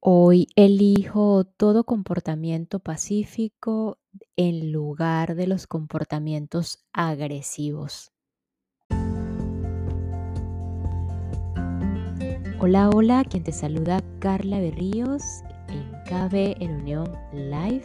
Hoy elijo todo comportamiento pacífico en lugar de los comportamientos agresivos. Hola, hola, quien te saluda Carla Berríos en KB en Unión Live,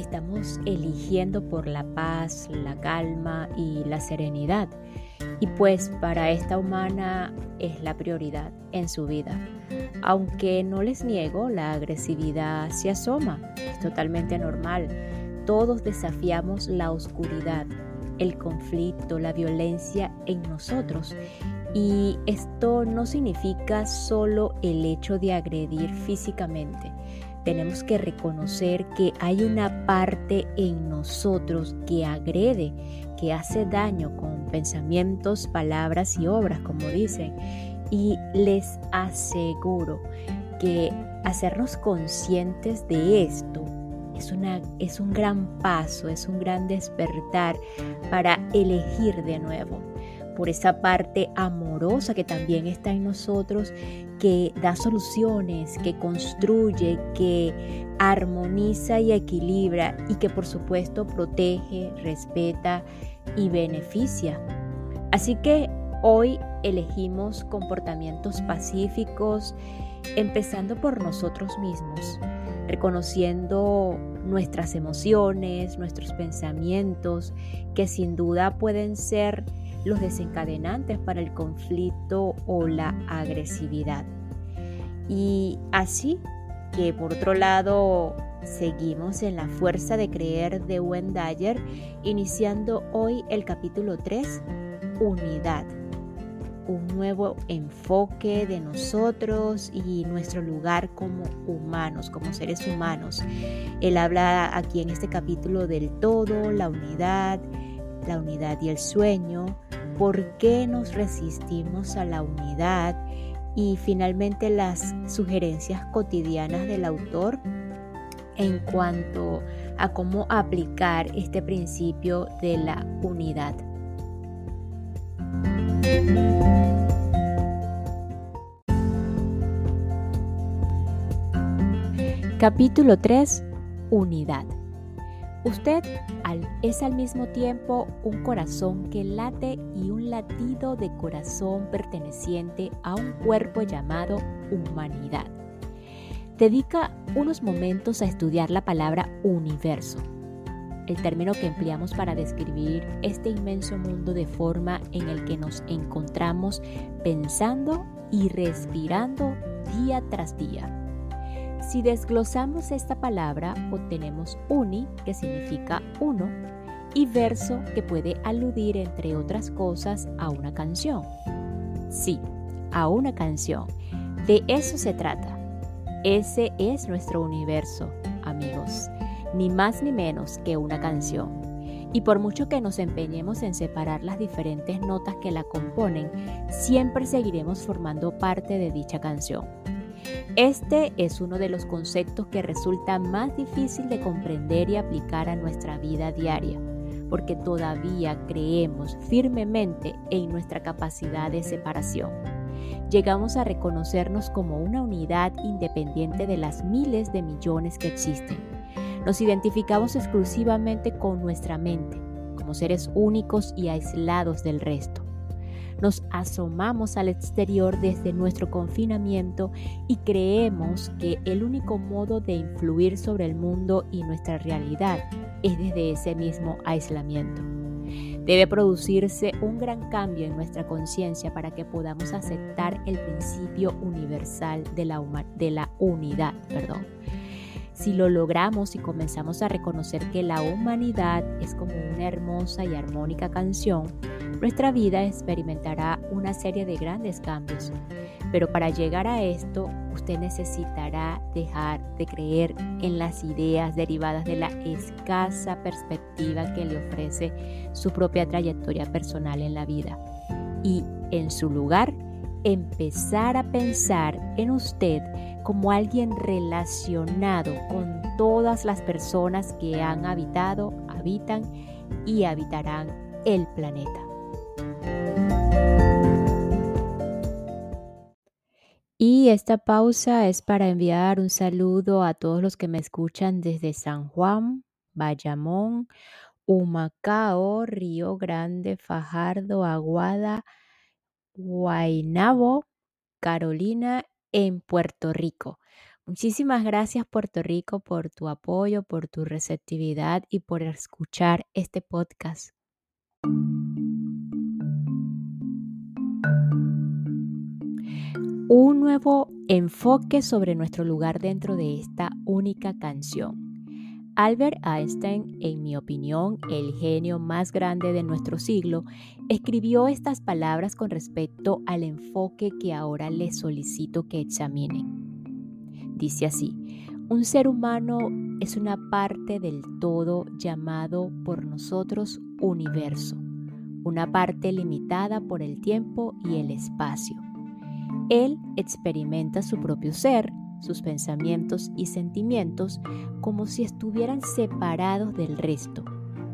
estamos eligiendo por la paz, la calma y la serenidad. Y pues para esta humana es la prioridad en su vida. Aunque no les niego, la agresividad se asoma, es totalmente normal. Todos desafiamos la oscuridad, el conflicto, la violencia en nosotros y esto no significa solo el hecho de agredir físicamente. Tenemos que reconocer que hay una parte en nosotros que agrede, que hace daño con pensamientos, palabras y obras, como dicen. Y les aseguro que hacernos conscientes de esto es, una, es un gran paso, es un gran despertar para elegir de nuevo por esa parte amorosa que también está en nosotros, que da soluciones, que construye, que armoniza y equilibra y que por supuesto protege, respeta y beneficia. Así que hoy elegimos comportamientos pacíficos, empezando por nosotros mismos, reconociendo nuestras emociones, nuestros pensamientos, que sin duda pueden ser los desencadenantes para el conflicto o la agresividad. Y así que por otro lado seguimos en la fuerza de creer de Wendayer, iniciando hoy el capítulo 3, unidad. Un nuevo enfoque de nosotros y nuestro lugar como humanos, como seres humanos. Él habla aquí en este capítulo del todo, la unidad, la unidad y el sueño, por qué nos resistimos a la unidad y finalmente las sugerencias cotidianas del autor en cuanto a cómo aplicar este principio de la unidad. Capítulo 3. Unidad. Usted es al mismo tiempo un corazón que late y un latido de corazón perteneciente a un cuerpo llamado humanidad. Dedica unos momentos a estudiar la palabra universo, el término que empleamos para describir este inmenso mundo de forma en el que nos encontramos pensando y respirando día tras día. Si desglosamos esta palabra, obtenemos uni, que significa uno, y verso, que puede aludir, entre otras cosas, a una canción. Sí, a una canción. De eso se trata. Ese es nuestro universo, amigos. Ni más ni menos que una canción. Y por mucho que nos empeñemos en separar las diferentes notas que la componen, siempre seguiremos formando parte de dicha canción. Este es uno de los conceptos que resulta más difícil de comprender y aplicar a nuestra vida diaria, porque todavía creemos firmemente en nuestra capacidad de separación. Llegamos a reconocernos como una unidad independiente de las miles de millones que existen. Nos identificamos exclusivamente con nuestra mente, como seres únicos y aislados del resto nos asomamos al exterior desde nuestro confinamiento y creemos que el único modo de influir sobre el mundo y nuestra realidad es desde ese mismo aislamiento. Debe producirse un gran cambio en nuestra conciencia para que podamos aceptar el principio universal de la, de la unidad. Perdón. Si lo logramos y comenzamos a reconocer que la humanidad es como una hermosa y armónica canción, nuestra vida experimentará una serie de grandes cambios. Pero para llegar a esto, usted necesitará dejar de creer en las ideas derivadas de la escasa perspectiva que le ofrece su propia trayectoria personal en la vida. Y en su lugar, empezar a pensar en usted como alguien relacionado con todas las personas que han habitado, habitan y habitarán el planeta. Y esta pausa es para enviar un saludo a todos los que me escuchan desde San Juan, Bayamón, Humacao, Río Grande, Fajardo, Aguada, Guaynabo, Carolina, en Puerto Rico. Muchísimas gracias Puerto Rico por tu apoyo, por tu receptividad y por escuchar este podcast. Un nuevo enfoque sobre nuestro lugar dentro de esta única canción. Albert Einstein, en mi opinión, el genio más grande de nuestro siglo, escribió estas palabras con respecto al enfoque que ahora les solicito que examinen. Dice así, un ser humano es una parte del todo llamado por nosotros universo, una parte limitada por el tiempo y el espacio. Él experimenta su propio ser sus pensamientos y sentimientos como si estuvieran separados del resto,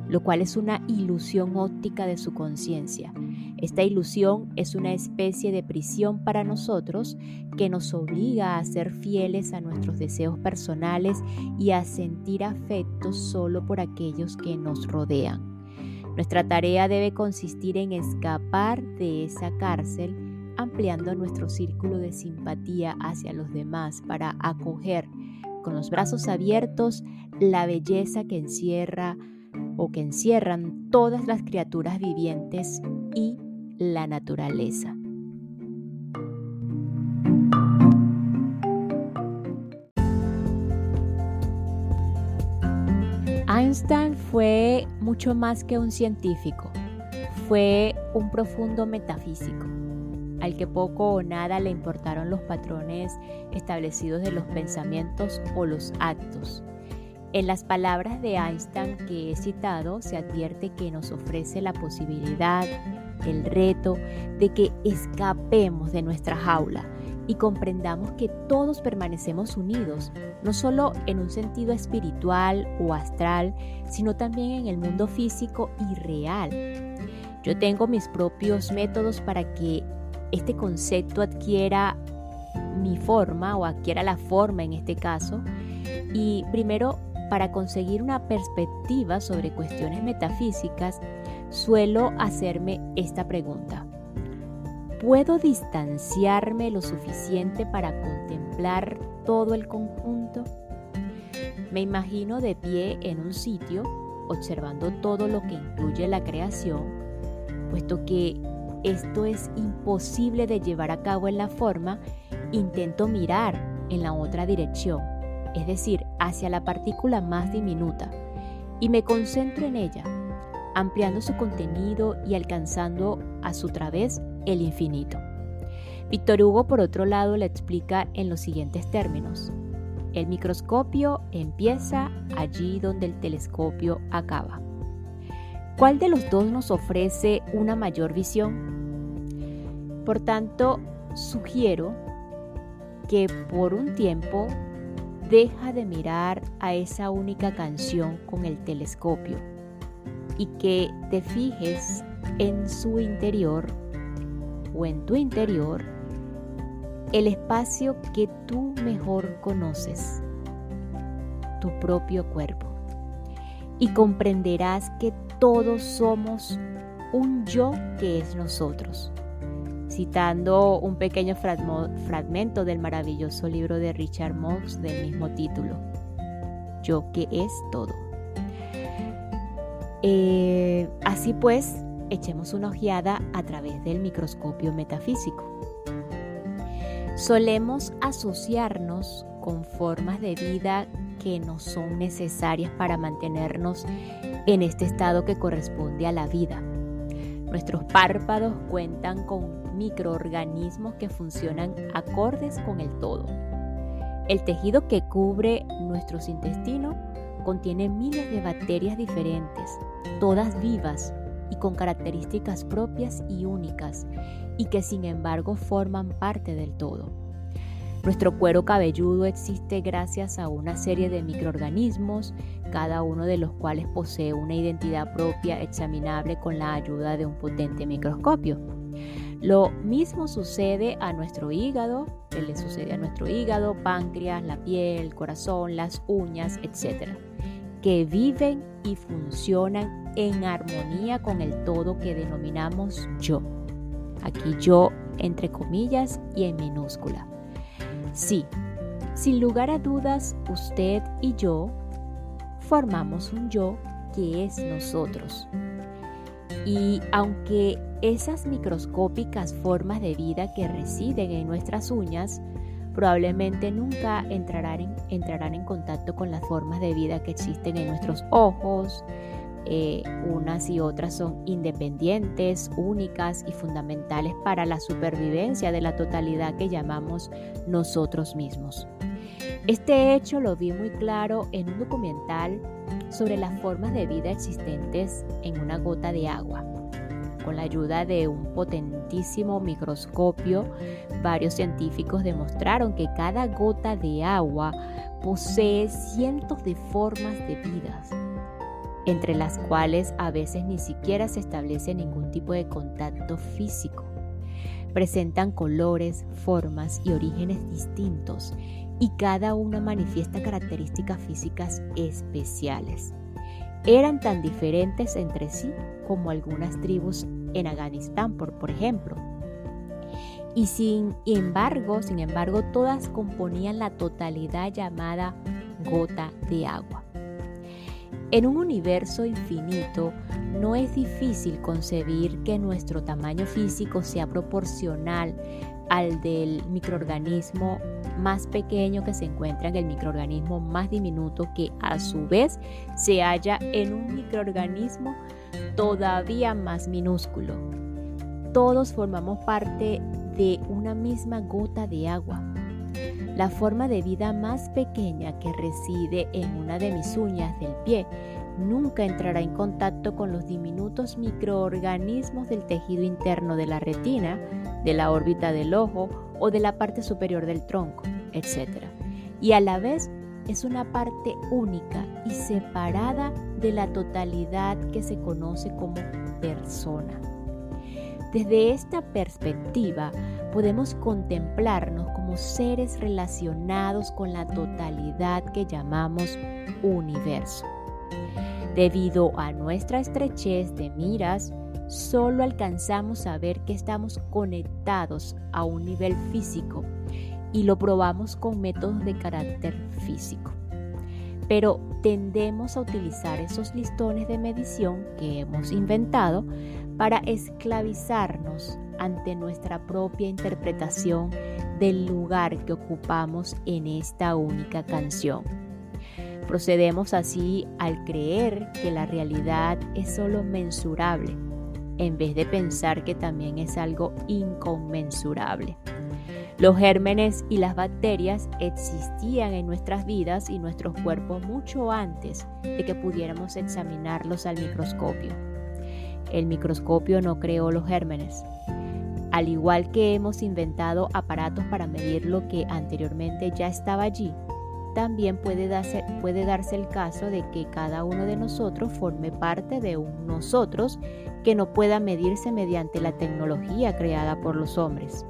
lo cual es una ilusión óptica de su conciencia. Esta ilusión es una especie de prisión para nosotros que nos obliga a ser fieles a nuestros deseos personales y a sentir afecto solo por aquellos que nos rodean. Nuestra tarea debe consistir en escapar de esa cárcel ampliando nuestro círculo de simpatía hacia los demás para acoger con los brazos abiertos la belleza que encierra o que encierran todas las criaturas vivientes y la naturaleza. Einstein fue mucho más que un científico, fue un profundo metafísico al que poco o nada le importaron los patrones establecidos de los pensamientos o los actos. En las palabras de Einstein que he citado se advierte que nos ofrece la posibilidad, el reto de que escapemos de nuestra jaula y comprendamos que todos permanecemos unidos, no solo en un sentido espiritual o astral, sino también en el mundo físico y real. Yo tengo mis propios métodos para que este concepto adquiera mi forma o adquiera la forma en este caso. Y primero, para conseguir una perspectiva sobre cuestiones metafísicas, suelo hacerme esta pregunta. ¿Puedo distanciarme lo suficiente para contemplar todo el conjunto? Me imagino de pie en un sitio, observando todo lo que incluye la creación, puesto que esto es imposible de llevar a cabo en la forma, intento mirar en la otra dirección, es decir, hacia la partícula más diminuta, y me concentro en ella, ampliando su contenido y alcanzando a su través el infinito. Víctor Hugo, por otro lado, le explica en los siguientes términos. El microscopio empieza allí donde el telescopio acaba. ¿Cuál de los dos nos ofrece una mayor visión? Por tanto, sugiero que por un tiempo deja de mirar a esa única canción con el telescopio y que te fijes en su interior o en tu interior el espacio que tú mejor conoces, tu propio cuerpo. Y comprenderás que todos somos un yo que es nosotros. Citando un pequeño fragmento del maravilloso libro de Richard Mox del mismo título, Yo que es todo. Eh, así pues, echemos una ojeada a través del microscopio metafísico. Solemos asociarnos con formas de vida que no son necesarias para mantenernos en este estado que corresponde a la vida. Nuestros párpados cuentan con microorganismos que funcionan acordes con el todo. El tejido que cubre nuestros intestinos contiene miles de bacterias diferentes, todas vivas y con características propias y únicas, y que sin embargo forman parte del todo. Nuestro cuero cabelludo existe gracias a una serie de microorganismos, cada uno de los cuales posee una identidad propia examinable con la ayuda de un potente microscopio. Lo mismo sucede a nuestro hígado, que le sucede a nuestro hígado, páncreas, la piel, corazón, las uñas, etc., que viven y funcionan en armonía con el todo que denominamos yo. Aquí yo entre comillas y en minúscula. Sí, sin lugar a dudas, usted y yo formamos un yo que es nosotros. Y aunque esas microscópicas formas de vida que residen en nuestras uñas probablemente nunca entrarán en, entrarán en contacto con las formas de vida que existen en nuestros ojos, eh, unas y otras son independientes, únicas y fundamentales para la supervivencia de la totalidad que llamamos nosotros mismos. Este hecho lo vi muy claro en un documental sobre las formas de vida existentes en una gota de agua. Con la ayuda de un potentísimo microscopio, varios científicos demostraron que cada gota de agua posee cientos de formas de vidas entre las cuales a veces ni siquiera se establece ningún tipo de contacto físico. Presentan colores, formas y orígenes distintos y cada una manifiesta características físicas especiales. Eran tan diferentes entre sí como algunas tribus en Afganistán, por, por ejemplo. Y sin embargo, sin embargo, todas componían la totalidad llamada gota de agua. En un universo infinito, no es difícil concebir que nuestro tamaño físico sea proporcional al del microorganismo más pequeño que se encuentra en el microorganismo más diminuto que a su vez se halla en un microorganismo todavía más minúsculo. Todos formamos parte de una misma gota de agua la forma de vida más pequeña que reside en una de mis uñas del pie nunca entrará en contacto con los diminutos microorganismos del tejido interno de la retina, de la órbita del ojo o de la parte superior del tronco, etc. Y a la vez es una parte única y separada de la totalidad que se conoce como persona. Desde esta perspectiva podemos contemplarnos como seres relacionados con la totalidad que llamamos universo. Debido a nuestra estrechez de miras, solo alcanzamos a ver que estamos conectados a un nivel físico y lo probamos con métodos de carácter físico. Pero tendemos a utilizar esos listones de medición que hemos inventado para esclavizarnos ante nuestra propia interpretación del lugar que ocupamos en esta única canción. Procedemos así al creer que la realidad es solo mensurable, en vez de pensar que también es algo inconmensurable. Los gérmenes y las bacterias existían en nuestras vidas y nuestros cuerpos mucho antes de que pudiéramos examinarlos al microscopio. El microscopio no creó los gérmenes. Al igual que hemos inventado aparatos para medir lo que anteriormente ya estaba allí, también puede darse, el caso de que cada uno de nosotros forme parte de un nosotros que no pueda medirse mediante la tecnología creada por los hombres.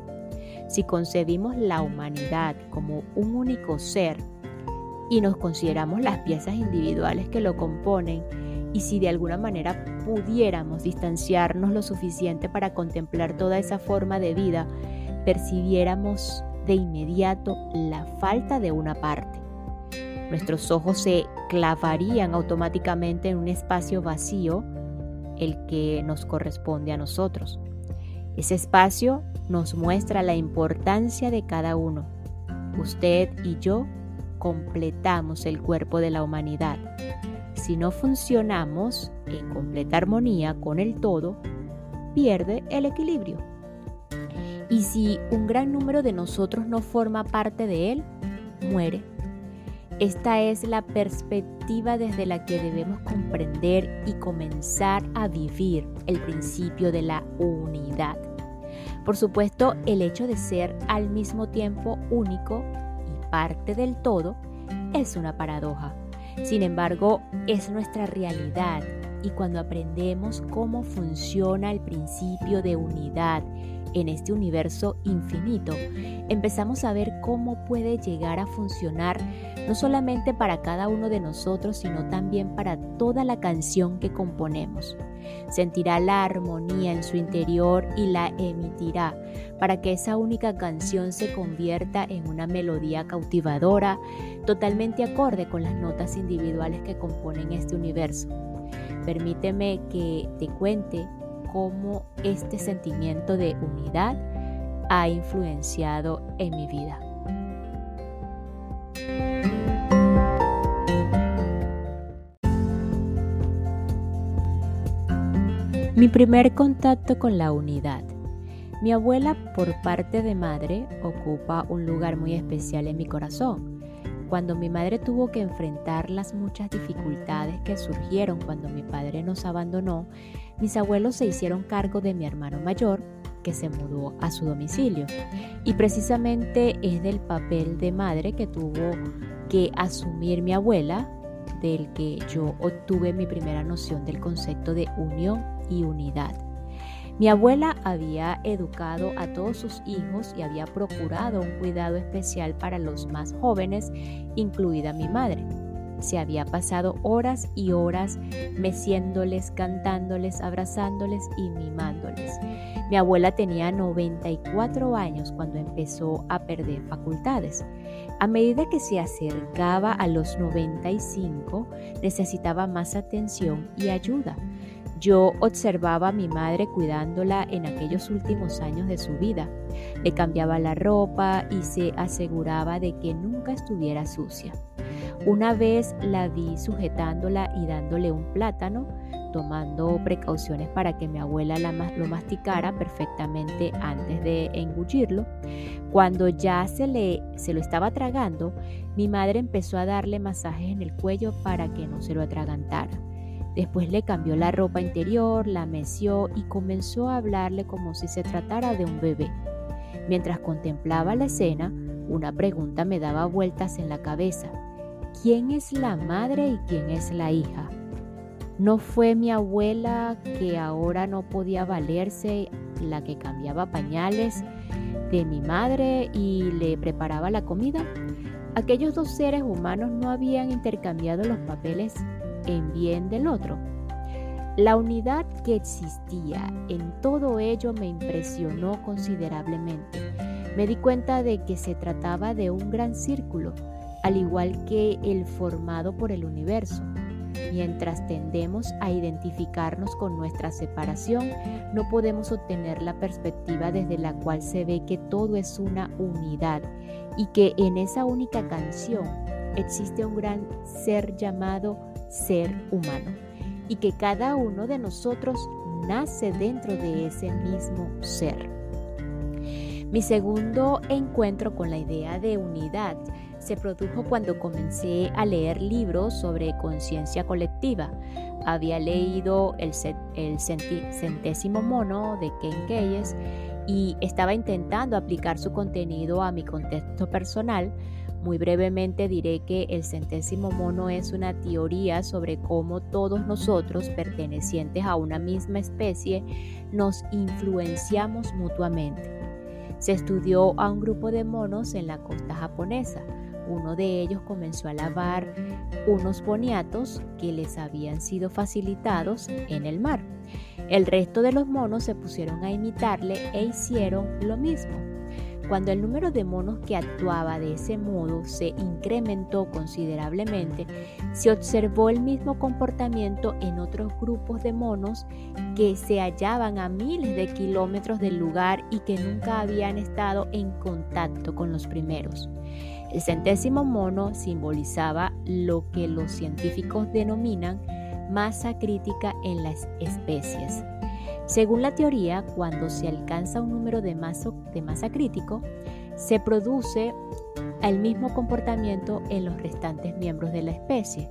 Si concebimos la humanidad como un único ser y nos consideramos las piezas individuales que lo componen, y si de alguna manera pudiéramos distanciarnos lo suficiente para contemplar toda esa forma de vida, percibiéramos de inmediato la falta de una parte. Nuestros ojos se clavarían automáticamente en un espacio vacío, el que nos corresponde a nosotros. Ese espacio nos muestra la importancia de cada uno. Usted y yo completamos el cuerpo de la humanidad si no funcionamos en completa armonía con el todo, pierde el equilibrio. Y si un gran número de nosotros no forma parte de él, muere. Esta es la perspectiva desde la que debemos comprender y comenzar a vivir el principio de la unidad. Por supuesto, el hecho de ser al mismo tiempo único y parte del todo es una paradoja. Sin embargo, es nuestra realidad y cuando aprendemos cómo funciona el principio de unidad en este universo infinito, empezamos a ver cómo puede llegar a funcionar no solamente para cada uno de nosotros, sino también para toda la canción que componemos. Sentirá la armonía en su interior y la emitirá para que esa única canción se convierta en una melodía cautivadora, totalmente acorde con las notas individuales que componen este universo. Permíteme que te cuente cómo este sentimiento de unidad ha influenciado en mi vida. Mi primer contacto con la unidad. Mi abuela por parte de madre ocupa un lugar muy especial en mi corazón cuando mi madre tuvo que enfrentar las muchas dificultades que surgieron cuando mi padre nos abandonó, mis abuelos se hicieron cargo de mi hermano mayor, que se mudó a su domicilio. Y precisamente es del papel de madre que tuvo que asumir mi abuela, del que yo obtuve mi primera noción del concepto de unión y unidad. Mi abuela había educado a todos sus hijos y había procurado un cuidado especial para los más jóvenes, incluida mi madre. Se había pasado horas y horas meciéndoles, cantándoles, abrazándoles y mimándoles. Mi abuela tenía 94 años cuando empezó a perder facultades. A medida que se acercaba a los 95, necesitaba más atención y ayuda. Yo observaba a mi madre cuidándola en aquellos últimos años de su vida. Le cambiaba la ropa y se aseguraba de que nunca estuviera sucia. Una vez la vi sujetándola y dándole un plátano, tomando precauciones para que mi abuela lo masticara perfectamente antes de engullirlo. Cuando ya se, le, se lo estaba tragando, mi madre empezó a darle masajes en el cuello para que no se lo atragantara. Después le cambió la ropa interior, la meció y comenzó a hablarle como si se tratara de un bebé. Mientras contemplaba la escena, una pregunta me daba vueltas en la cabeza. ¿Quién es la madre y quién es la hija? ¿No fue mi abuela que ahora no podía valerse la que cambiaba pañales de mi madre y le preparaba la comida? Aquellos dos seres humanos no habían intercambiado los papeles en bien del otro. La unidad que existía en todo ello me impresionó considerablemente. Me di cuenta de que se trataba de un gran círculo, al igual que el formado por el universo. Mientras tendemos a identificarnos con nuestra separación, no podemos obtener la perspectiva desde la cual se ve que todo es una unidad y que en esa única canción existe un gran ser llamado ser humano y que cada uno de nosotros nace dentro de ese mismo ser. Mi segundo encuentro con la idea de unidad se produjo cuando comencé a leer libros sobre conciencia colectiva. Había leído el, centésimo mono de Ken Keyes y estaba intentando aplicar su contenido a mi contexto personal muy brevemente diré que el centésimo mono es una teoría sobre cómo todos nosotros, pertenecientes a una misma especie, nos influenciamos mutuamente. Se estudió a un grupo de monos en la costa japonesa. Uno de ellos comenzó a lavar unos boniatos que les habían sido facilitados en el mar. El resto de los monos se pusieron a imitarle e hicieron lo mismo. Cuando el número de monos que actuaba de ese modo se incrementó considerablemente, se observó el mismo comportamiento en otros grupos de monos que se hallaban a miles de kilómetros del lugar y que nunca habían estado en contacto con los primeros. El centésimo mono simbolizaba lo que los científicos denominan masa crítica en las especies. Según la teoría, cuando se alcanza un número de masa, crítico, se produce el mismo comportamiento en los restantes miembros de la especie.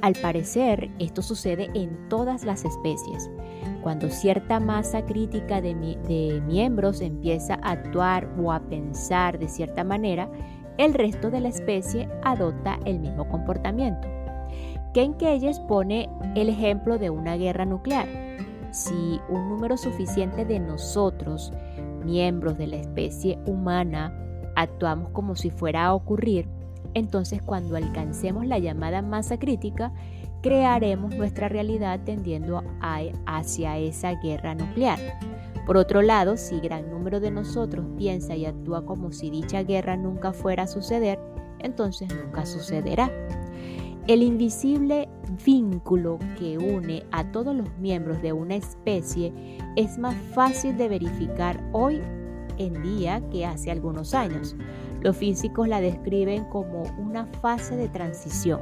Al parecer, esto sucede en todas las especies. Cuando cierta masa crítica de, de, miembros empieza a actuar o a pensar de cierta manera, el resto de la especie adopta el mismo comportamiento. Ken Keyes pone el ejemplo de una guerra nuclear. Si un número suficiente de nosotros, miembros de la especie humana, actuamos como si fuera a ocurrir, entonces cuando alcancemos la llamada masa crítica, crearemos nuestra realidad tendiendo hacia esa guerra nuclear. Por otro lado, si gran número de nosotros piensa y actúa como si dicha guerra nunca fuera a suceder, entonces nunca sucederá. El invisible vínculo que une a todos los miembros de una especie es más fácil de verificar hoy en día que hace algunos años. Los físicos la describen como una fase de transición.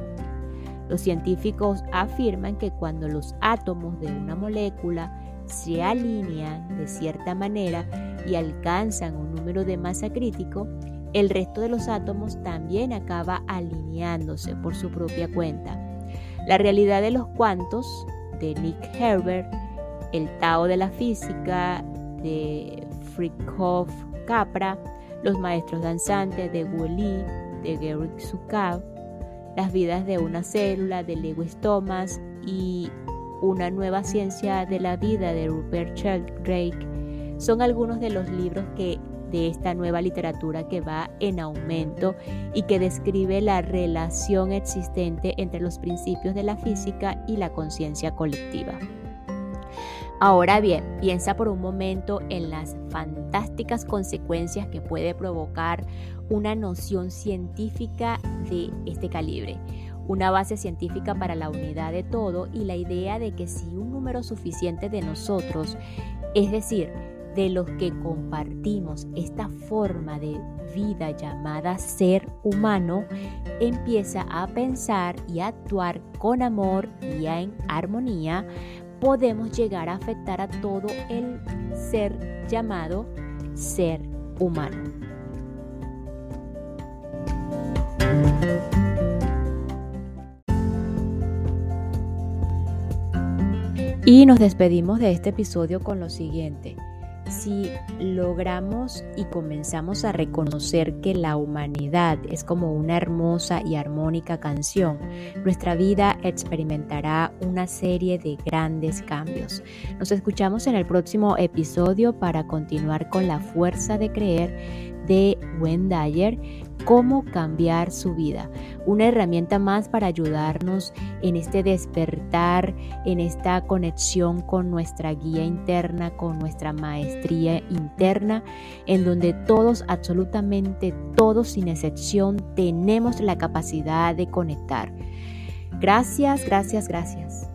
Los científicos afirman que cuando los átomos de una molécula se alinean de cierta manera y alcanzan un número de masa crítico, el resto de los átomos también acaba alineándose por su propia cuenta. La realidad de los cuantos de Nick Herbert, el Tao de la física de Fritjof Capra, los maestros danzantes de Wu-Li, de Gary Zukav, las vidas de una célula de Lewis Thomas y una nueva ciencia de la vida de Rupert Sheldrake son algunos de los libros que de esta nueva literatura que va en aumento y que describe la relación existente entre los principios de la física y la conciencia colectiva. Ahora bien, piensa por un momento en las fantásticas consecuencias que puede provocar una noción científica de este calibre, una base científica para la unidad de todo y la idea de que si un número suficiente de nosotros, es decir, de los que compartimos esta forma de vida llamada ser humano, empieza a pensar y a actuar con amor y en armonía, podemos llegar a afectar a todo el ser llamado ser humano. Y nos despedimos de este episodio con lo siguiente si logramos y comenzamos a reconocer que la humanidad es como una hermosa y armónica canción, nuestra vida experimentará una serie de grandes cambios. Nos escuchamos en el próximo episodio para continuar con la fuerza de creer de Wendayer cómo cambiar su vida. Una herramienta más para ayudarnos en este despertar, en esta conexión con nuestra guía interna, con nuestra maestría interna, en donde todos, absolutamente todos sin excepción, tenemos la capacidad de conectar. Gracias, gracias, gracias.